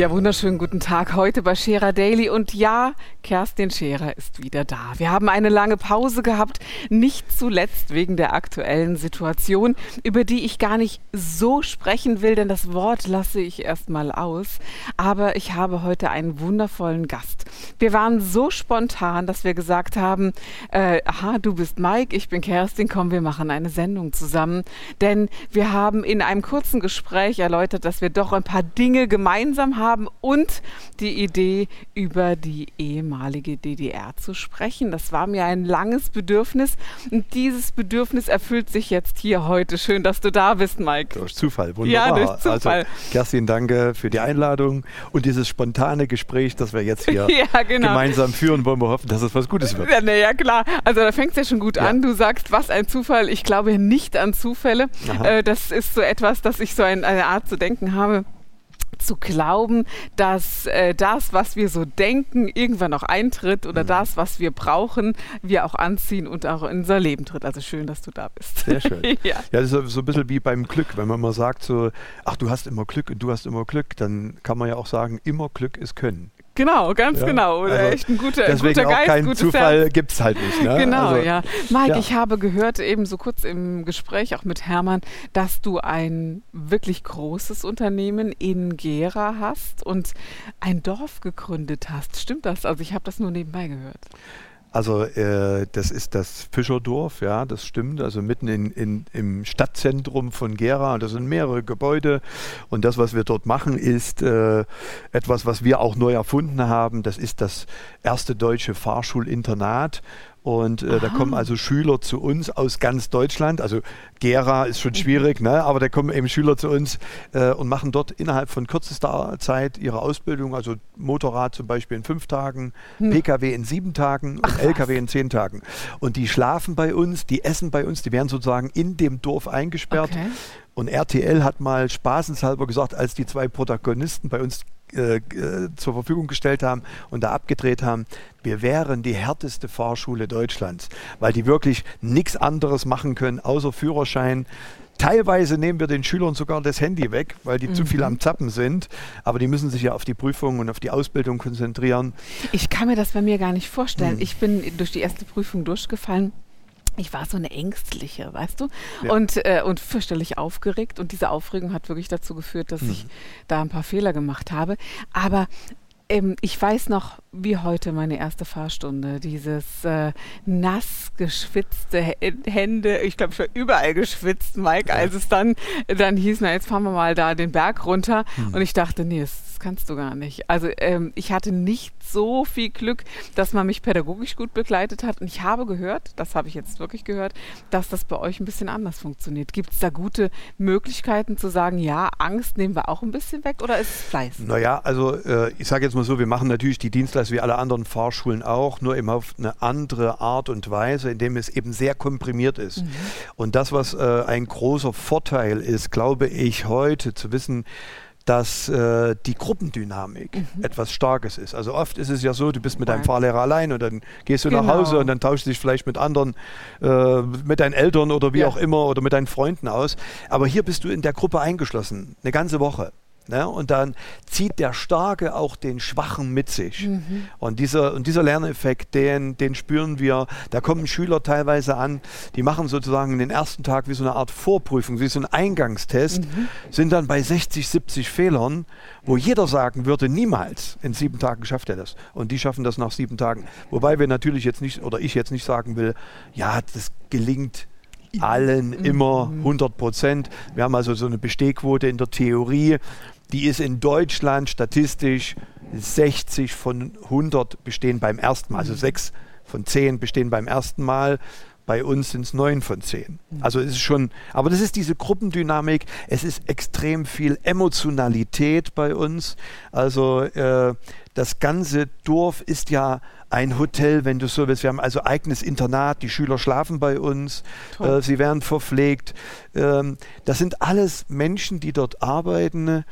Ja, wunderschönen guten Tag heute bei Scherer Daily. Und ja, Kerstin Scherer ist wieder da. Wir haben eine lange Pause gehabt, nicht zuletzt wegen der aktuellen Situation, über die ich gar nicht so sprechen will, denn das Wort lasse ich erstmal aus. Aber ich habe heute einen wundervollen Gast. Wir waren so spontan, dass wir gesagt haben, äh, aha, du bist Mike, ich bin Kerstin, komm, wir machen eine Sendung zusammen. Denn wir haben in einem kurzen Gespräch erläutert, dass wir doch ein paar Dinge gemeinsam haben und die Idee, über die ehemalige DDR zu sprechen. Das war mir ein langes Bedürfnis und dieses Bedürfnis erfüllt sich jetzt hier heute. Schön, dass du da bist, Mike. Durch Zufall, wunderbar. Ja, durch Zufall. Also, Kerstin, danke für die Einladung und dieses spontane Gespräch, das wir jetzt hier ja, genau. gemeinsam führen, wollen wir hoffen, dass es was Gutes wird. Ja, na ja klar. Also da fängt es ja schon gut ja. an. Du sagst, was ein Zufall. Ich glaube nicht an Zufälle. Äh, das ist so etwas, dass ich so ein, eine Art zu denken habe zu glauben, dass äh, das, was wir so denken, irgendwann auch eintritt oder mhm. das, was wir brauchen, wir auch anziehen und auch in unser Leben tritt. Also schön, dass du da bist. Sehr schön. ja. ja, das ist so ein bisschen wie beim Glück. Wenn man mal sagt so, ach, du hast immer Glück und du hast immer Glück, dann kann man ja auch sagen, immer Glück ist Können. Genau, ganz ja, genau. Also echt ein guter, deswegen guter Geist. Auch kein Zufall gibt es halt nicht. Ne? Genau, also, ja. Mike, ja. ich habe gehört, eben so kurz im Gespräch auch mit Hermann, dass du ein wirklich großes Unternehmen in Gera hast und ein Dorf gegründet hast. Stimmt das? Also ich habe das nur nebenbei gehört. Also äh, das ist das Fischerdorf, ja, das stimmt. Also mitten in, in, im Stadtzentrum von Gera. Das sind mehrere Gebäude. Und das, was wir dort machen, ist äh, etwas, was wir auch neu erfunden haben. Das ist das erste deutsche Fahrschulinternat. Und äh, da kommen also Schüler zu uns aus ganz Deutschland. Also Gera ist schon schwierig, ne? aber da kommen eben Schüler zu uns äh, und machen dort innerhalb von kürzester Zeit ihre Ausbildung. Also Motorrad zum Beispiel in fünf Tagen, hm. Pkw in sieben Tagen und Ach, Lkw in zehn Tagen. Und die schlafen bei uns, die essen bei uns, die werden sozusagen in dem Dorf eingesperrt. Okay. Und RTL hat mal spaßenshalber gesagt, als die zwei Protagonisten bei uns äh, äh, zur Verfügung gestellt haben und da abgedreht haben, wir wären die härteste Fahrschule Deutschlands, weil die wirklich nichts anderes machen können, außer Führerschein. Teilweise nehmen wir den Schülern sogar das Handy weg, weil die mhm. zu viel am Zappen sind. Aber die müssen sich ja auf die Prüfung und auf die Ausbildung konzentrieren. Ich kann mir das bei mir gar nicht vorstellen. Mhm. Ich bin durch die erste Prüfung durchgefallen ich war so eine Ängstliche, weißt du? Ja. Und, äh, und fürchterlich aufgeregt. Und diese Aufregung hat wirklich dazu geführt, dass mhm. ich da ein paar Fehler gemacht habe. Aber ähm, ich weiß noch, wie heute meine erste Fahrstunde. Dieses äh, nass geschwitzte Hände. Ich glaube, ich war überall geschwitzt, Mike, als es dann, dann hieß, na, jetzt fahren wir mal da den Berg runter. Mhm. Und ich dachte, nee, das kannst du gar nicht. Also ähm, ich hatte nicht so viel Glück, dass man mich pädagogisch gut begleitet hat. Und ich habe gehört, das habe ich jetzt wirklich gehört, dass das bei euch ein bisschen anders funktioniert. Gibt es da gute Möglichkeiten zu sagen, ja, Angst nehmen wir auch ein bisschen weg oder ist es Fleiß? Naja, also äh, ich sage jetzt mal so, wir machen natürlich die Dienstleistung wie alle anderen Fahrschulen auch, nur eben auf eine andere Art und Weise, indem es eben sehr komprimiert ist. Mhm. Und das, was äh, ein großer Vorteil ist, glaube ich, heute zu wissen, dass äh, die Gruppendynamik mhm. etwas Starkes ist. Also oft ist es ja so, du bist mit deinem Fahrlehrer allein und dann gehst du genau. nach Hause und dann tauschst du dich vielleicht mit anderen, äh, mit deinen Eltern oder wie ja. auch immer oder mit deinen Freunden aus. Aber hier bist du in der Gruppe eingeschlossen, eine ganze Woche. Ne? Und dann zieht der Starke auch den Schwachen mit sich. Mhm. Und, dieser, und dieser Lerneffekt, den, den spüren wir. Da kommen Schüler teilweise an, die machen sozusagen den ersten Tag wie so eine Art Vorprüfung, wie so ein Eingangstest, mhm. sind dann bei 60, 70 Fehlern, wo jeder sagen würde, niemals in sieben Tagen schafft er das. Und die schaffen das nach sieben Tagen. Wobei wir natürlich jetzt nicht, oder ich jetzt nicht sagen will, ja, das gelingt allen mhm. immer 100 Prozent. Wir haben also so eine Bestehquote in der Theorie, die ist in Deutschland statistisch 60 von 100 bestehen beim ersten Mal, also 6 von 10 bestehen beim ersten Mal. Bei uns sind es neun von zehn. Mhm. Also es ist schon, aber das ist diese Gruppendynamik. Es ist extrem viel Emotionalität bei uns. Also äh, das ganze Dorf ist ja ein Hotel, wenn du so willst. Wir haben also eigenes Internat, die Schüler schlafen bei uns, äh, sie werden verpflegt. Ähm, das sind alles Menschen, die dort arbeiten.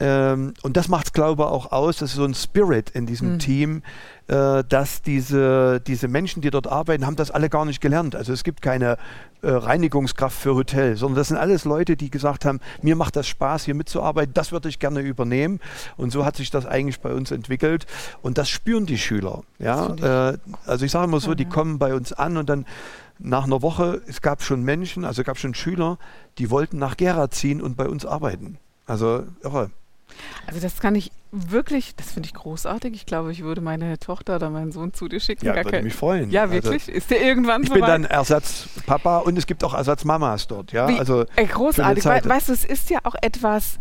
Ähm, und das macht es, glaube ich, auch aus. Das ist so ein Spirit in diesem mhm. Team, äh, dass diese, diese Menschen, die dort arbeiten, haben das alle gar nicht gelernt. Also es gibt keine äh, Reinigungskraft für Hotel, sondern das sind alles Leute, die gesagt haben, mir macht das Spaß, hier mitzuarbeiten, das würde ich gerne übernehmen. Und so hat sich das eigentlich bei uns entwickelt. Und das spüren die Schüler. Ja? Äh, also ich sage immer so, die kommen bei uns an und dann nach einer Woche, es gab schon Menschen, also es gab schon Schüler, die wollten nach Gera ziehen und bei uns arbeiten. Also irre. Also das kann ich wirklich, das finde ich großartig. Ich glaube, ich würde meine Tochter oder meinen Sohn zu dir schicken. Ja, Gar würde mich freuen. Ja, also wirklich? Also, ist der irgendwann Ich bin dann Ersatzpapa und es gibt auch Ersatzmamas dort. Ja, Wie, also ey, großartig. We weißt du, es ist ja auch etwas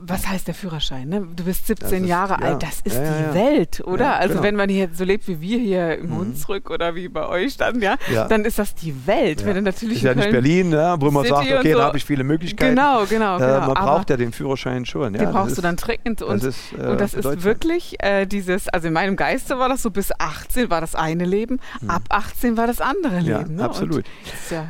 was heißt der Führerschein? Ne? Du bist 17 ist, Jahre ja. alt, das ist ja, die ja, Welt, oder? also genau. wenn man hier so lebt wie wir hier im mhm. Hunsrück oder wie bei euch dann, ja, dann ist das die Welt. Wenn du natürlich ist ja nicht Berlin, ne? wo man sagt, okay, so. da habe ich viele Möglichkeiten. Genau, genau. genau. Äh, man Aber braucht ja den Führerschein schon. den brauchst du dann dringend. Und das ist, äh, und das ist wirklich äh, dieses, also in meinem Geiste war das so, bis 18 war das eine Leben, mhm. ab 18 war das andere Leben. Ne? Absolut.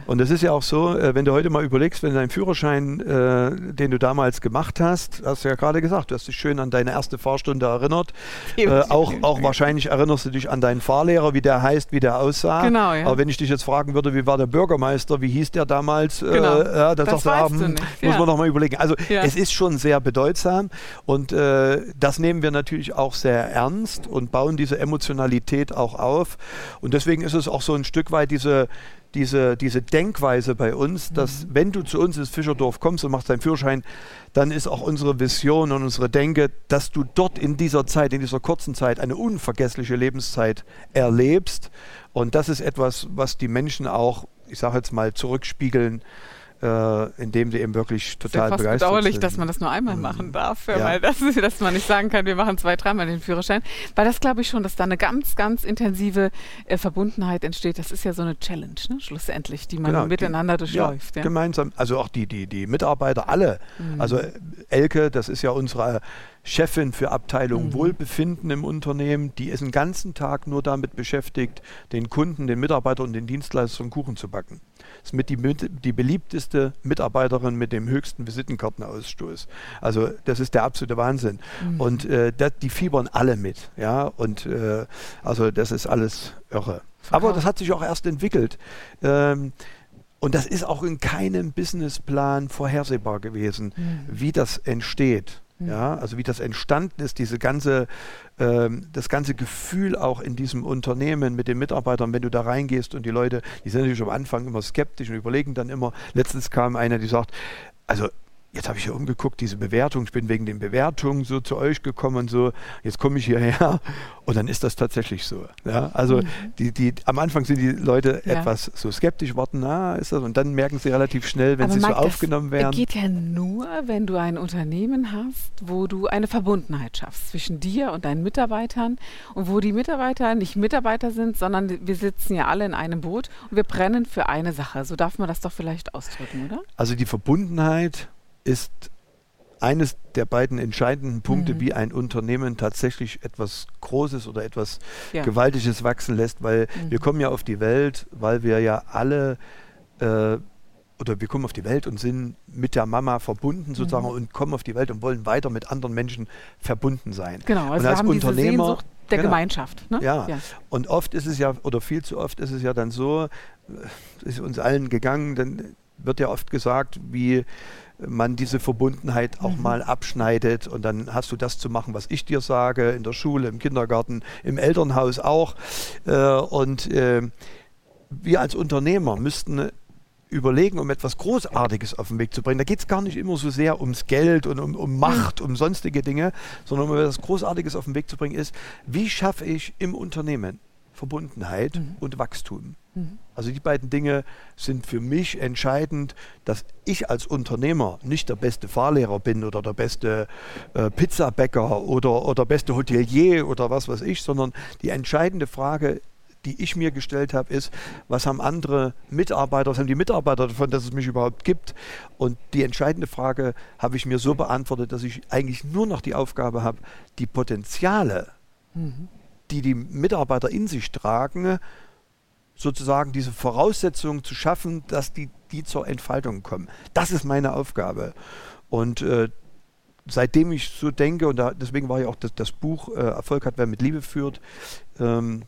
Und es ist ja auch so, äh, wenn du heute mal überlegst, wenn dein Führerschein, äh, den du damals gemacht hast, hast du ja gerade gesagt, du hast dich schön an deine erste Fahrstunde erinnert. Äh, auch, auch wahrscheinlich erinnerst du dich an deinen Fahrlehrer, wie der heißt, wie der aussah. Genau, ja. Aber wenn ich dich jetzt fragen würde, wie war der Bürgermeister, wie hieß der damals, äh, genau. äh, ja, das, das sagst du, muss ja. man noch mal überlegen. Also ja. es ist schon sehr bedeutsam und äh, das nehmen wir natürlich auch sehr ernst und bauen diese Emotionalität auch auf. Und deswegen ist es auch so ein Stück weit diese diese, diese Denkweise bei uns, dass mhm. wenn du zu uns ins Fischerdorf kommst und machst deinen Führerschein, dann ist auch unsere Vision und unsere Denke, dass du dort in dieser Zeit, in dieser kurzen Zeit eine unvergessliche Lebenszeit erlebst. Und das ist etwas, was die Menschen auch, ich sage jetzt mal, zurückspiegeln äh, indem sie eben wirklich total begeistert bedauerlich, sind. dass man das nur einmal mhm. machen darf, ja. weil das, dass man nicht sagen kann, wir machen zwei, dreimal den Führerschein. Weil das glaube ich schon, dass da eine ganz, ganz intensive äh, Verbundenheit entsteht. Das ist ja so eine Challenge, ne? schlussendlich, die man genau, miteinander die, durchläuft. Ja, ja, Gemeinsam, also auch die, die, die Mitarbeiter, alle. Mhm. Also Elke, das ist ja unsere Chefin für Abteilung mhm. Wohlbefinden im Unternehmen, die ist den ganzen Tag nur damit beschäftigt, den Kunden, den Mitarbeitern und den Dienstleistern Kuchen zu backen. Das ist mit die, die beliebteste Mitarbeiterin mit dem höchsten Visitenkartenausstoß. Also das ist der absolute Wahnsinn. Mhm. Und äh, das, die fiebern alle mit. Ja? Und äh, also das ist alles irre. Aber das hat sich auch erst entwickelt. Ähm, und das ist auch in keinem Businessplan vorhersehbar gewesen, mhm. wie das entsteht. Mhm. Ja, also wie das entstanden ist, diese ganze, ähm, das ganze Gefühl auch in diesem Unternehmen mit den Mitarbeitern, wenn du da reingehst und die Leute, die sind natürlich am Anfang immer skeptisch und überlegen dann immer. Letztens kam einer, die sagt, also jetzt habe ich hier umgeguckt, diese Bewertung, ich bin wegen den Bewertungen so zu euch gekommen und so, jetzt komme ich hierher und dann ist das tatsächlich so. Ja? Also mhm. die, die, am Anfang sind die Leute ja. etwas so skeptisch, warten, na, ist das, und dann merken sie relativ schnell, wenn Aber sie Mike, so aufgenommen werden. Das geht ja nur, wenn du ein Unternehmen hast, wo du eine Verbundenheit schaffst zwischen dir und deinen Mitarbeitern und wo die Mitarbeiter nicht Mitarbeiter sind, sondern wir sitzen ja alle in einem Boot und wir brennen für eine Sache. So darf man das doch vielleicht ausdrücken, oder? Also die Verbundenheit ist eines der beiden entscheidenden Punkte, mhm. wie ein Unternehmen tatsächlich etwas Großes oder etwas ja. Gewaltiges wachsen lässt, weil mhm. wir kommen ja auf die Welt, weil wir ja alle äh, oder wir kommen auf die Welt und sind mit der Mama verbunden sozusagen mhm. und kommen auf die Welt und wollen weiter mit anderen Menschen verbunden sein. Genau, also und als Unternehmer der genau, Gemeinschaft. Ne? Ja. ja. und oft ist es ja, oder viel zu oft ist es ja dann so, es ist uns allen gegangen, dann wird ja oft gesagt, wie man diese Verbundenheit auch mhm. mal abschneidet und dann hast du das zu machen, was ich dir sage, in der Schule, im Kindergarten, im Elternhaus auch. Äh, und äh, wir als Unternehmer müssten überlegen, um etwas Großartiges auf den Weg zu bringen. Da geht es gar nicht immer so sehr ums Geld und um, um Macht, mhm. um sonstige Dinge, sondern um etwas Großartiges auf den Weg zu bringen ist, wie schaffe ich im Unternehmen Verbundenheit mhm. und Wachstum. Mhm. Also die beiden Dinge sind für mich entscheidend, dass ich als Unternehmer nicht der beste Fahrlehrer bin oder der beste äh, Pizzabäcker oder, oder beste Hotelier oder was weiß ich, sondern die entscheidende Frage die ich mir gestellt habe, ist, was haben andere Mitarbeiter, was haben die Mitarbeiter davon, dass es mich überhaupt gibt? Und die entscheidende Frage habe ich mir so beantwortet, dass ich eigentlich nur noch die Aufgabe habe, die Potenziale, mhm. die die Mitarbeiter in sich tragen, sozusagen diese Voraussetzungen zu schaffen, dass die, die zur Entfaltung kommen. Das ist meine Aufgabe. Und äh, seitdem ich so denke, und da, deswegen war ja auch das, das Buch äh, Erfolg hat, wer mit Liebe führt, ähm,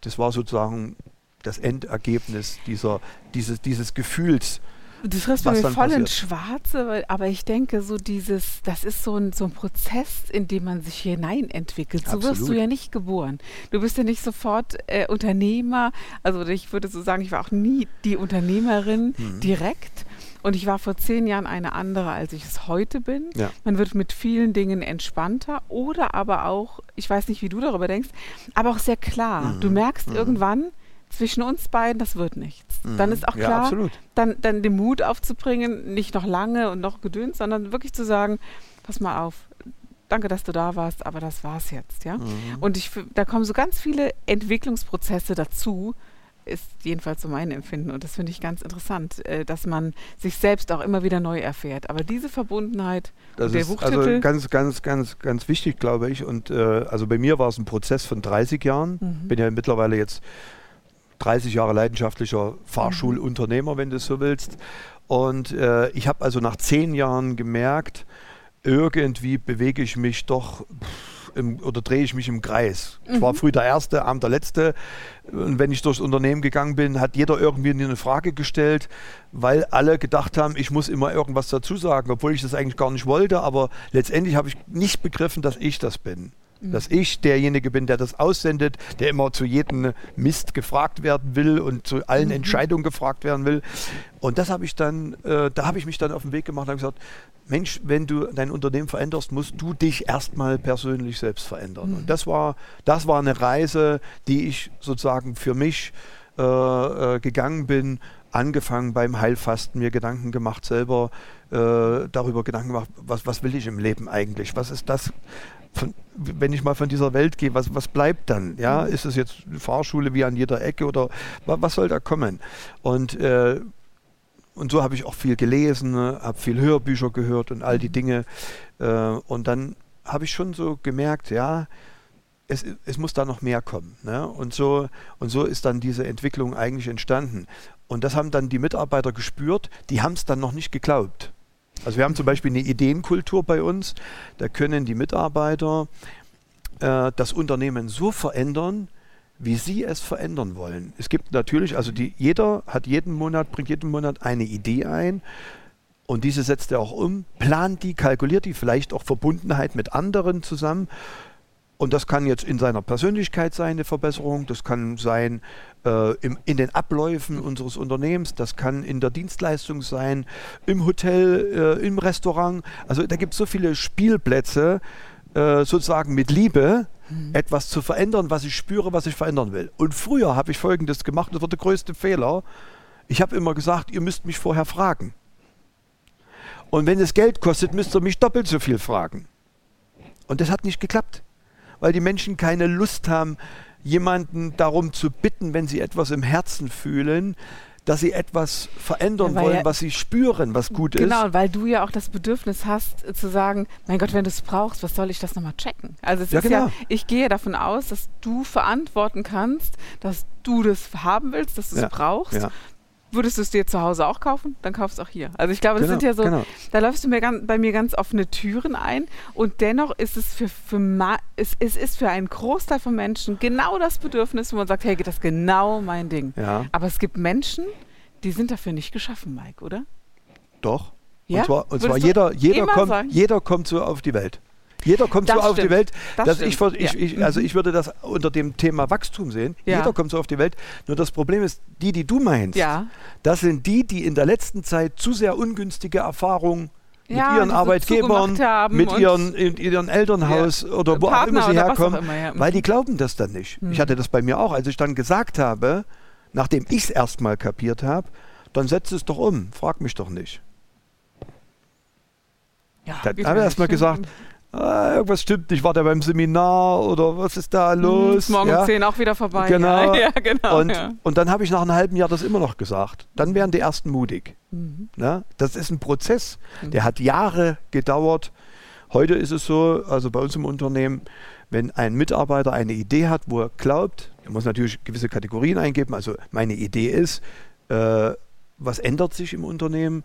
das war sozusagen das Endergebnis dieser, dieses, dieses Gefühls. Du triffst mir voll passiert. ins Schwarze, aber ich denke, so dieses, das ist so ein, so ein Prozess, in dem man sich hineinentwickelt. So Absolut. wirst du ja nicht geboren. Du bist ja nicht sofort äh, Unternehmer. Also ich würde so sagen, ich war auch nie die Unternehmerin mhm. direkt. Und ich war vor zehn Jahren eine andere, als ich es heute bin. Ja. Man wird mit vielen Dingen entspannter oder aber auch, ich weiß nicht, wie du darüber denkst, aber auch sehr klar. Mhm. Du merkst mhm. irgendwann, zwischen uns beiden, das wird nichts. Mhm. Dann ist auch klar, ja, dann, dann den Mut aufzubringen, nicht noch lange und noch gedöns, sondern wirklich zu sagen, pass mal auf, danke, dass du da warst, aber das war's jetzt, ja. Mhm. Und ich, da kommen so ganz viele Entwicklungsprozesse dazu, ist jedenfalls so mein Empfinden und das finde ich ganz interessant, äh, dass man sich selbst auch immer wieder neu erfährt. Aber diese Verbundenheit, das der ist Buchtitel, also ganz, ganz, ganz, ganz wichtig, glaube ich. Und äh, also bei mir war es ein Prozess von 30 Jahren. Mhm. Bin ja mittlerweile jetzt 30 Jahre leidenschaftlicher Fahrschulunternehmer, wenn du es so willst. Und äh, ich habe also nach zehn Jahren gemerkt, irgendwie bewege ich mich doch pff, im, oder drehe ich mich im Kreis. Mhm. Ich war mhm. früh der Erste, abend der Letzte. Und wenn ich durchs Unternehmen gegangen bin, hat jeder irgendwie eine Frage gestellt, weil alle gedacht haben, ich muss immer irgendwas dazu sagen, obwohl ich das eigentlich gar nicht wollte. Aber letztendlich habe ich nicht begriffen, dass ich das bin. Mhm. Dass ich derjenige bin, der das aussendet, der immer zu jedem Mist gefragt werden will und zu allen mhm. Entscheidungen gefragt werden will. Und das habe ich dann, äh, da habe ich mich dann auf den Weg gemacht und gesagt, Mensch, wenn du dein Unternehmen veränderst, musst du dich erstmal persönlich selbst verändern. Mhm. Und das war, das war eine Reise, die ich sozusagen für mich äh, äh, gegangen bin, angefangen beim Heilfasten, mir Gedanken gemacht, selber äh, darüber Gedanken gemacht, was, was will ich im Leben eigentlich? Was ist das, von, wenn ich mal von dieser Welt gehe, was, was bleibt dann? Ja, mhm. ist es jetzt eine Fahrschule wie an jeder Ecke oder was soll da kommen? Und äh, und so habe ich auch viel gelesen, ne, habe viel Hörbücher gehört und all die mhm. Dinge. Äh, und dann habe ich schon so gemerkt, ja, es, es muss da noch mehr kommen. Ne? Und, so, und so ist dann diese Entwicklung eigentlich entstanden. Und das haben dann die Mitarbeiter gespürt, die haben es dann noch nicht geglaubt. Also wir haben zum Beispiel eine Ideenkultur bei uns, da können die Mitarbeiter äh, das Unternehmen so verändern, wie sie es verändern wollen. Es gibt natürlich, also die, jeder hat jeden Monat, bringt jeden Monat eine Idee ein und diese setzt er auch um, plant die, kalkuliert die, vielleicht auch Verbundenheit mit anderen zusammen. Und das kann jetzt in seiner Persönlichkeit sein, eine Verbesserung, das kann sein äh, im, in den Abläufen unseres Unternehmens, das kann in der Dienstleistung sein, im Hotel, äh, im Restaurant. Also da gibt es so viele Spielplätze, äh, sozusagen mit Liebe, mhm. etwas zu verändern, was ich spüre, was ich verändern will. Und früher habe ich Folgendes gemacht, das war der größte Fehler. Ich habe immer gesagt, ihr müsst mich vorher fragen. Und wenn es Geld kostet, müsst ihr mich doppelt so viel fragen. Und das hat nicht geklappt, weil die Menschen keine Lust haben, jemanden darum zu bitten, wenn sie etwas im Herzen fühlen, dass sie etwas verändern ja, wollen, ja, was sie spüren, was gut genau, ist. Genau, weil du ja auch das Bedürfnis hast, äh, zu sagen, mein Gott, wenn du es brauchst, was soll ich das nochmal checken? Also es ja, ist genau. ja, ich gehe davon aus, dass du verantworten kannst, dass du das haben willst, dass du es brauchst. Würdest du es dir zu Hause auch kaufen? Dann kaufst du es auch hier. Also ich glaube, das genau, sind ja so, genau. da läufst du mir ganz, bei mir ganz offene Türen ein und dennoch ist es für, für es, es ist für einen Großteil von Menschen genau das Bedürfnis, wo man sagt, hey, geht das genau mein Ding. Ja. Aber es gibt Menschen, die sind dafür nicht geschaffen, Mike, oder? Doch. Ja? Und zwar, und zwar jeder, jeder, kommt, jeder kommt so auf die Welt. Jeder kommt das so stimmt. auf die Welt. Das ich, ich, ich, also mhm. ich würde das unter dem Thema Wachstum sehen. Ja. Jeder kommt so auf die Welt. Nur das Problem ist, die, die du meinst, ja. das sind die, die in der letzten Zeit zu sehr ungünstige Erfahrungen mit ja, ihren Arbeitgebern, mit ihren, in, ihrem Elternhaus ja, oder wo auch immer sie herkommen, immer, ja. weil die glauben das dann nicht. Mhm. Ich hatte das bei mir auch, als ich dann gesagt habe, nachdem ich es erstmal kapiert habe, dann setz es doch um, frag mich doch nicht. Ja, dann habe ich erstmal gesagt, ah, irgendwas stimmt nicht, war der beim Seminar oder was ist da los? Hm, morgen ja? um 10 auch wieder vorbei. Genau. Ja, genau. Und, ja. und dann habe ich nach einem halben Jahr das immer noch gesagt. Dann wären die ersten mutig. Mhm. Ne? Das ist ein Prozess, der hat Jahre gedauert. Heute ist es so, also bei uns im Unternehmen, wenn ein Mitarbeiter eine Idee hat, wo er glaubt, er muss natürlich gewisse Kategorien eingeben. Also meine Idee ist, äh, was ändert sich im Unternehmen?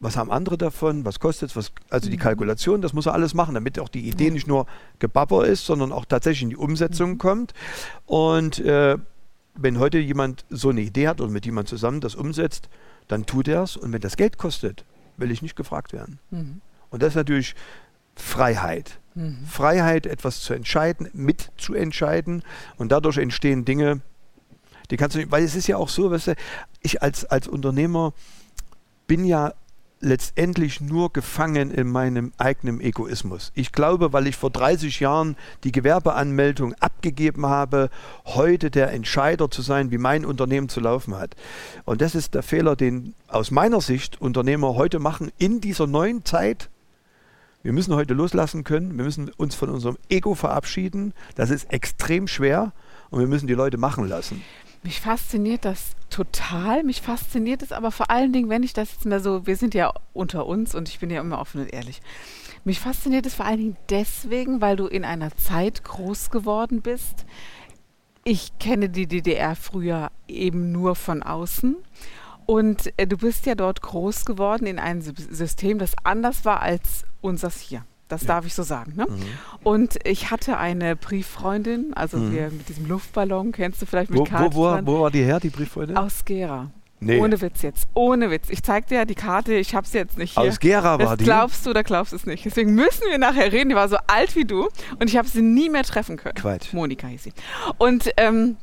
Was haben andere davon? Was kostet es? Also die Mhm. Kalkulation, das muss er alles machen, damit auch die Idee nicht nur Gebabber ist, sondern auch tatsächlich in die Umsetzung Mhm. kommt. Und äh, wenn heute jemand so eine Idee hat oder mit jemand zusammen das umsetzt, dann tut er es. Und wenn das Geld kostet, will ich nicht gefragt werden. Mhm. Und das ist natürlich Freiheit. Mhm. Freiheit, etwas zu entscheiden, mitzuentscheiden. Und dadurch entstehen Dinge, die kannst du nicht, weil es ist ja auch so, weißt du, ich als, als Unternehmer bin ja letztendlich nur gefangen in meinem eigenen Egoismus. Ich glaube, weil ich vor 30 Jahren die Gewerbeanmeldung abgegeben habe, heute der Entscheider zu sein, wie mein Unternehmen zu laufen hat. Und das ist der Fehler, den aus meiner Sicht Unternehmer heute machen in dieser neuen Zeit. Wir müssen heute loslassen können, wir müssen uns von unserem Ego verabschieden. Das ist extrem schwer und wir müssen die Leute machen lassen. Mich fasziniert das total. Mich fasziniert es aber vor allen Dingen, wenn ich das jetzt mal so, wir sind ja unter uns und ich bin ja immer offen und ehrlich. Mich fasziniert es vor allen Dingen deswegen, weil du in einer Zeit groß geworden bist. Ich kenne die DDR früher eben nur von außen. Und äh, du bist ja dort groß geworden in einem Sy- System, das anders war als unseres hier. Das darf ich so sagen. Ne? Mhm. Und ich hatte eine Brieffreundin, also wir mit diesem Luftballon, kennst du vielleicht mit Wo, wo, Karte wo, dran? wo war die her, die Brieffreundin? Aus Gera. Nee. Ohne Witz jetzt. Ohne Witz. Ich zeig dir ja die Karte, ich hab's jetzt nicht hier. Aus Gera war das die. glaubst du oder glaubst du es nicht. Deswegen müssen wir nachher reden. Die war so alt wie du und ich habe sie nie mehr treffen können. Quatsch. Monika hieß sie. Und ähm,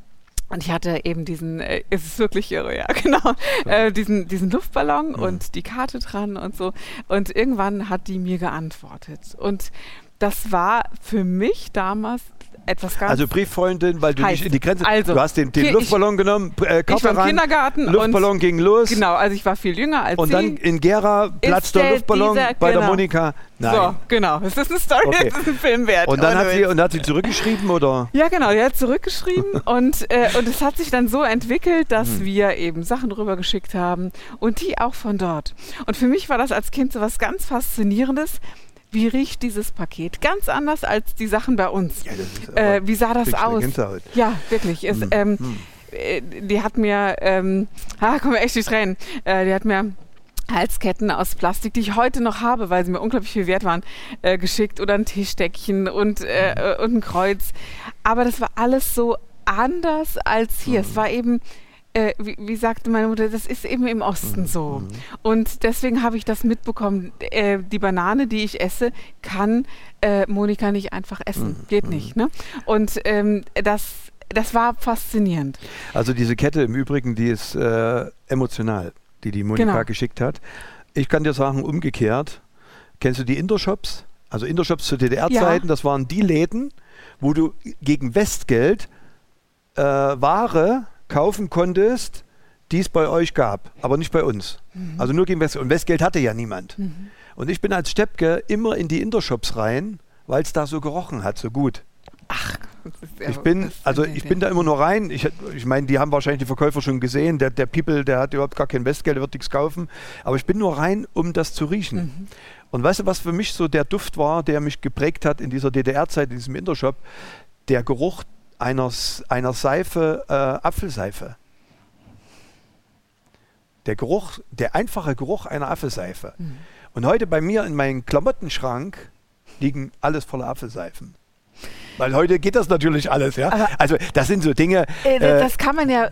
und ich hatte eben diesen, äh, es ist wirklich irre, ja, genau, äh, diesen, diesen Luftballon Mhm. und die Karte dran und so. Und irgendwann hat die mir geantwortet. Und das war für mich damals etwas ganz Also Brieffreundin, weil du Heiß. nicht in die Grenze. Also, du hast den, den ich- Luftballon genommen, äh, ich Karte war im Kindergarten Luftballon und ging los. genau, also ich war viel jünger als Und sie. dann in Gera platzt der der- Luftballon dieser- bei der genau. Monika. Nein. So, genau. Es ist eine Story, Okay. es ist ein Film wert. Und dann hat sie und hat sie zurückgeschrieben oder? Ja, genau, die hat zurückgeschrieben und, äh, und es hat sich dann so entwickelt, dass Hm. wir eben Sachen rübergeschickt haben und die auch von dort. Und für mich war das als Kind so was ganz Faszinierendes. Wie riecht dieses Paket? Ganz anders als die Sachen bei uns. Ja, Äh, wie sah das aus? Ja, wirklich. Es, Hm, ähm, hm. äh, die hat mir, ähm, ah, kommen echt die Tränen. Äh, die hat mir Halsketten aus Plastik, die ich heute noch habe, weil sie mir unglaublich viel wert waren, äh, geschickt oder ein Tischdeckchen und, äh, und ein Kreuz. Aber das war alles so anders als hier. Es war eben, äh, wie, wie sagte meine Mutter, das ist eben im Osten so. Und deswegen habe ich das mitbekommen. Äh, die Banane, die ich esse, kann äh, Monika nicht einfach essen. Geht nicht. Ne? Und ähm, das, das war faszinierend. Also diese Kette im Übrigen, die ist äh, emotional, die die Monika Genau. geschickt hat. Ich kann dir sagen, umgekehrt, kennst du die Intershops? Also Intershops zu DDR-Zeiten, das waren die Läden, wo du gegen Westgeld äh, Ware kaufen konntest, die es bei euch gab, aber nicht bei uns. Also nur gegen Westgeld. Und Westgeld hatte ja niemand. Und ich bin als Steppke immer in die Intershops rein, weil es da so gerochen hat, so gut. Ist sehr Ich bin, also ich bin da immer nur rein. Ich, ich meine, die haben wahrscheinlich die Verkäufer schon gesehen. Der, der People, der hat überhaupt gar kein Westgeld, der wird nichts kaufen. Aber ich bin nur rein, um das zu riechen. Mhm. Und weißt du, was für mich so der Duft war, der mich geprägt hat in dieser DDR-Zeit, in diesem Intershop? Der Geruch einer, einer Seife, äh, Apfelseife. Der Geruch, der einfache Geruch einer Apfelseife. Mhm. Und heute bei mir in meinem Klamottenschrank liegen alles voller Apfelseifen. Weil heute geht das natürlich alles, ja. Aber- also das sind so Dinge. Äh, äh, das kann man ja,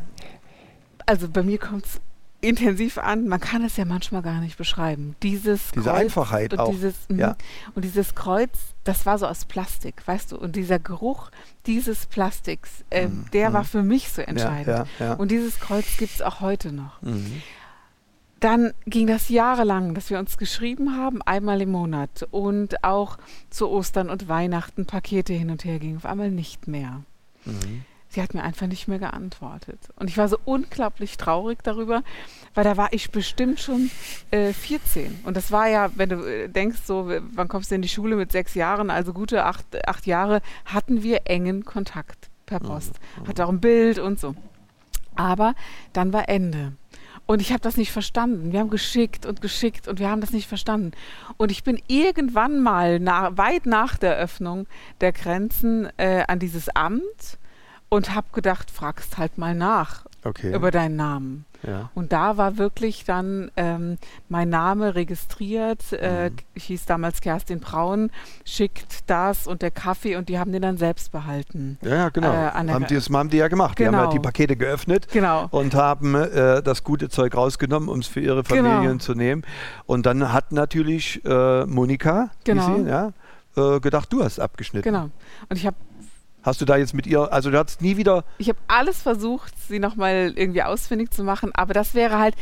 also bei mir kommt es intensiv an. Man kann es ja manchmal gar nicht beschreiben. Dieses Diese Kreuz Einfachheit und auch, Dieses, mhm. ja. Und dieses Kreuz, das war so aus Plastik, weißt du. Und dieser Geruch dieses Plastiks, äh, der war für mich so entscheidend. Mhm. ja, ja. Und dieses Kreuz gibt es auch heute noch. Mhm. Dann ging das jahrelang, dass wir uns geschrieben haben, einmal im Monat und auch zu Ostern und Weihnachten Pakete hin und her gingen. Auf einmal nicht mehr. Mhm. Sie hat mir einfach nicht mehr geantwortet. Und ich war so unglaublich traurig darüber, weil da war ich bestimmt schon äh, 14. Und das war ja, wenn du äh, denkst, so, wann kommst du in die Schule mit sechs Jahren, also gute acht, acht Jahre, hatten wir engen Kontakt per Post. Hatte auch ein Bild und so. Aber dann war Ende. Und ich habe das nicht verstanden. Wir haben geschickt und geschickt und wir haben das nicht verstanden. Und ich bin irgendwann mal nach, weit nach der Öffnung der Grenzen äh, an dieses Amt und habe gedacht, fragst halt mal nach Okay. über deinen Namen. ja. Und da war wirklich dann ähm, mein Name registriert. Äh, Mhm. Ich hieß damals Kerstin Braun, schickt das und der Kaffee und die haben den dann selbst behalten. ja, ja, genau. Äh, haben die, das haben die ja gemacht. Die haben ja Genau. die Pakete geöffnet. Genau. und haben äh, das gute Zeug rausgenommen, um es für ihre Familien Genau. zu nehmen. Und dann hat natürlich äh, Monika, Genau. sie, ja, äh, gedacht, du hast abgeschnitten. Genau. Und ich habe Hast du da jetzt mit ihr, also du hast nie wieder, ich hab alles versucht, sie nochmal irgendwie ausfindig zu machen, aber das wäre halt,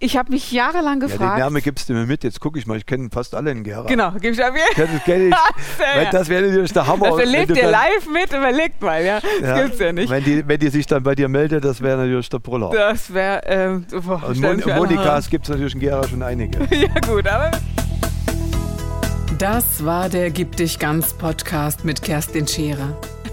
ich habe mich jahrelang ja, den gefragt. Namen gibst du mir mit, jetzt gucke ich mal, ich kenne fast alle in Gera. genau, gebe ich ab Das, kenn ich, weil Das das wäre natürlich der Hammer. wenn erlebt ihr live mit, überlegt mal, ja. Das Ja, gibt's ja nicht. Wenn die, wenn die sich dann bei dir meldet, das wäre natürlich der Brüller. Das wäre, ähm, boah, Und Mon Monikas gibt es natürlich in Gera schon einige. Ja gut, aber Das war der Gib dich ganz Podcast mit Kerstin Scherer.